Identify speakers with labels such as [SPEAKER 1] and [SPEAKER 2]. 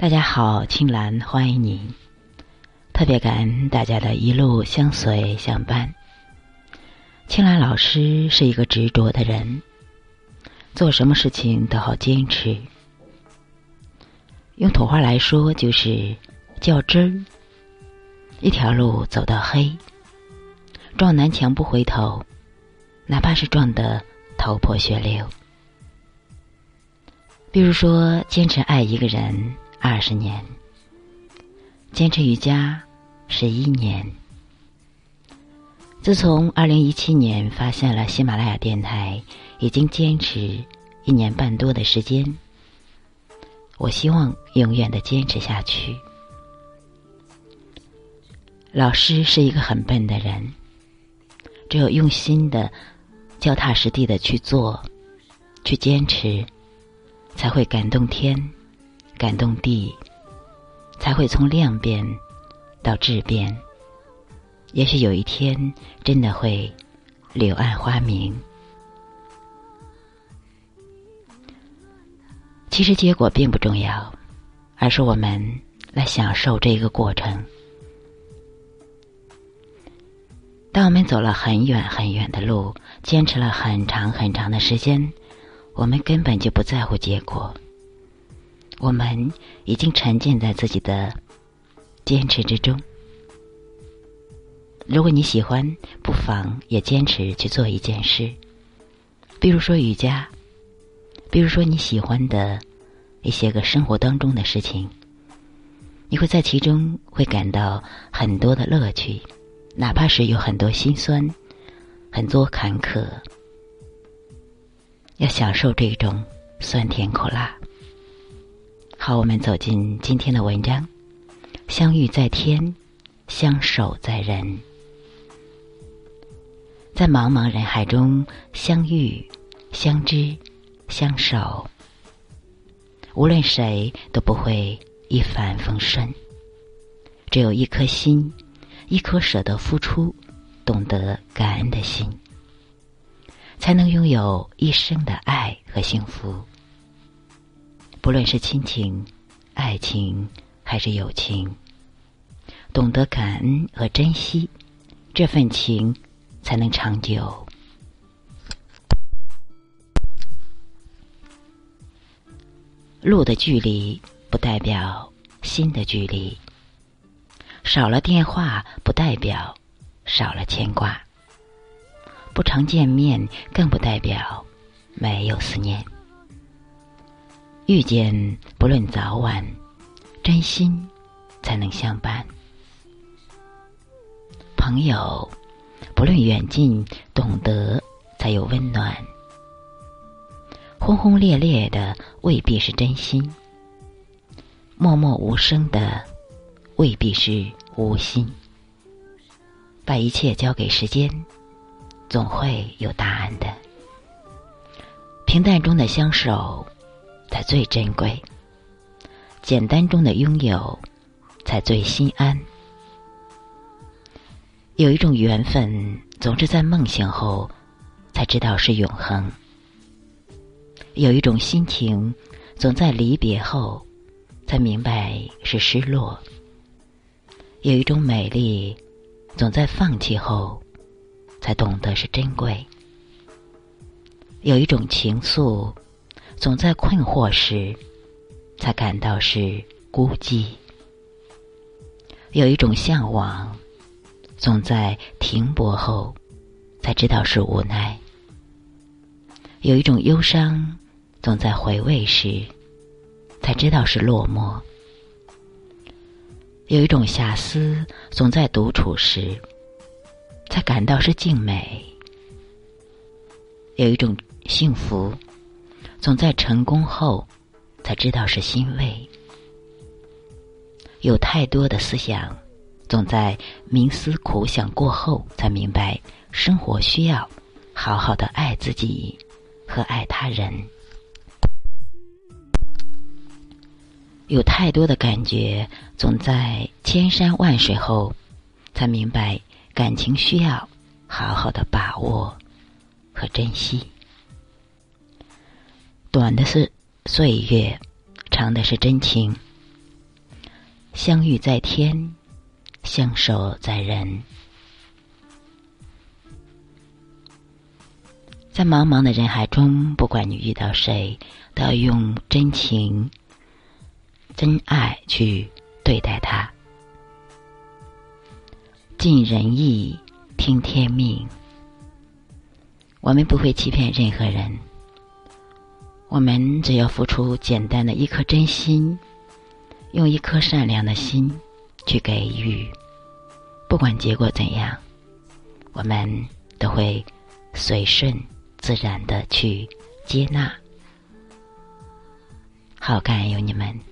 [SPEAKER 1] 大家好，青兰欢迎您。特别感恩大家的一路相随相伴。青兰老师是一个执着的人，做什么事情都好坚持。用土话来说，就是较真儿。一条路走到黑，撞南墙不回头，哪怕是撞得头破血流。比如说，坚持爱一个人二十年，坚持瑜伽十一年。自从二零一七年发现了喜马拉雅电台，已经坚持一年半多的时间。我希望永远的坚持下去。老师是一个很笨的人，只有用心的、脚踏实地的去做、去坚持，才会感动天、感动地，才会从量变到质变。也许有一天，真的会柳暗花明。其实结果并不重要，而是我们来享受这个过程。当我们走了很远很远的路，坚持了很长很长的时间，我们根本就不在乎结果。我们已经沉浸在自己的坚持之中。如果你喜欢，不妨也坚持去做一件事，比如说瑜伽，比如说你喜欢的一些个生活当中的事情，你会在其中会感到很多的乐趣。哪怕是有很多心酸，很多坎坷，要享受这种酸甜苦辣。好，我们走进今天的文章。相遇在天，相守在人，在茫茫人海中相遇、相知、相守。无论谁都不会一帆风顺，只有一颗心。一颗舍得付出、懂得感恩的心，才能拥有一生的爱和幸福。不论是亲情、爱情还是友情，懂得感恩和珍惜，这份情才能长久。路的距离不代表心的距离。少了电话不代表少了牵挂，不常见面更不代表没有思念。遇见不论早晚，真心才能相伴。朋友不论远近，懂得才有温暖。轰轰烈烈的未必是真心，默默无声的。未必是无心，把一切交给时间，总会有答案的。平淡中的相守才最珍贵，简单中的拥有才最心安。有一种缘分，总是在梦醒后才知道是永恒；有一种心情，总在离别后才明白是失落。有一种美丽，总在放弃后才懂得是珍贵；有一种情愫，总在困惑时才感到是孤寂；有一种向往，总在停泊后才知道是无奈；有一种忧伤，总在回味时才知道是落寞。有一种遐思，总在独处时才感到是静美；有一种幸福，总在成功后才知道是欣慰。有太多的思想，总在冥思苦想过后才明白，生活需要好好的爱自己和爱他人。有太多的感觉，总在千山万水后，才明白感情需要好好的把握和珍惜。短的是岁月，长的是真情。相遇在天，相守在人。在茫茫的人海中，不管你遇到谁，都要用真情、真爱去对待他。尽人意，听天命。我们不会欺骗任何人，我们只要付出简单的一颗真心，用一颗善良的心去给予，不管结果怎样，我们都会随顺自然的去接纳。好，感恩有你们。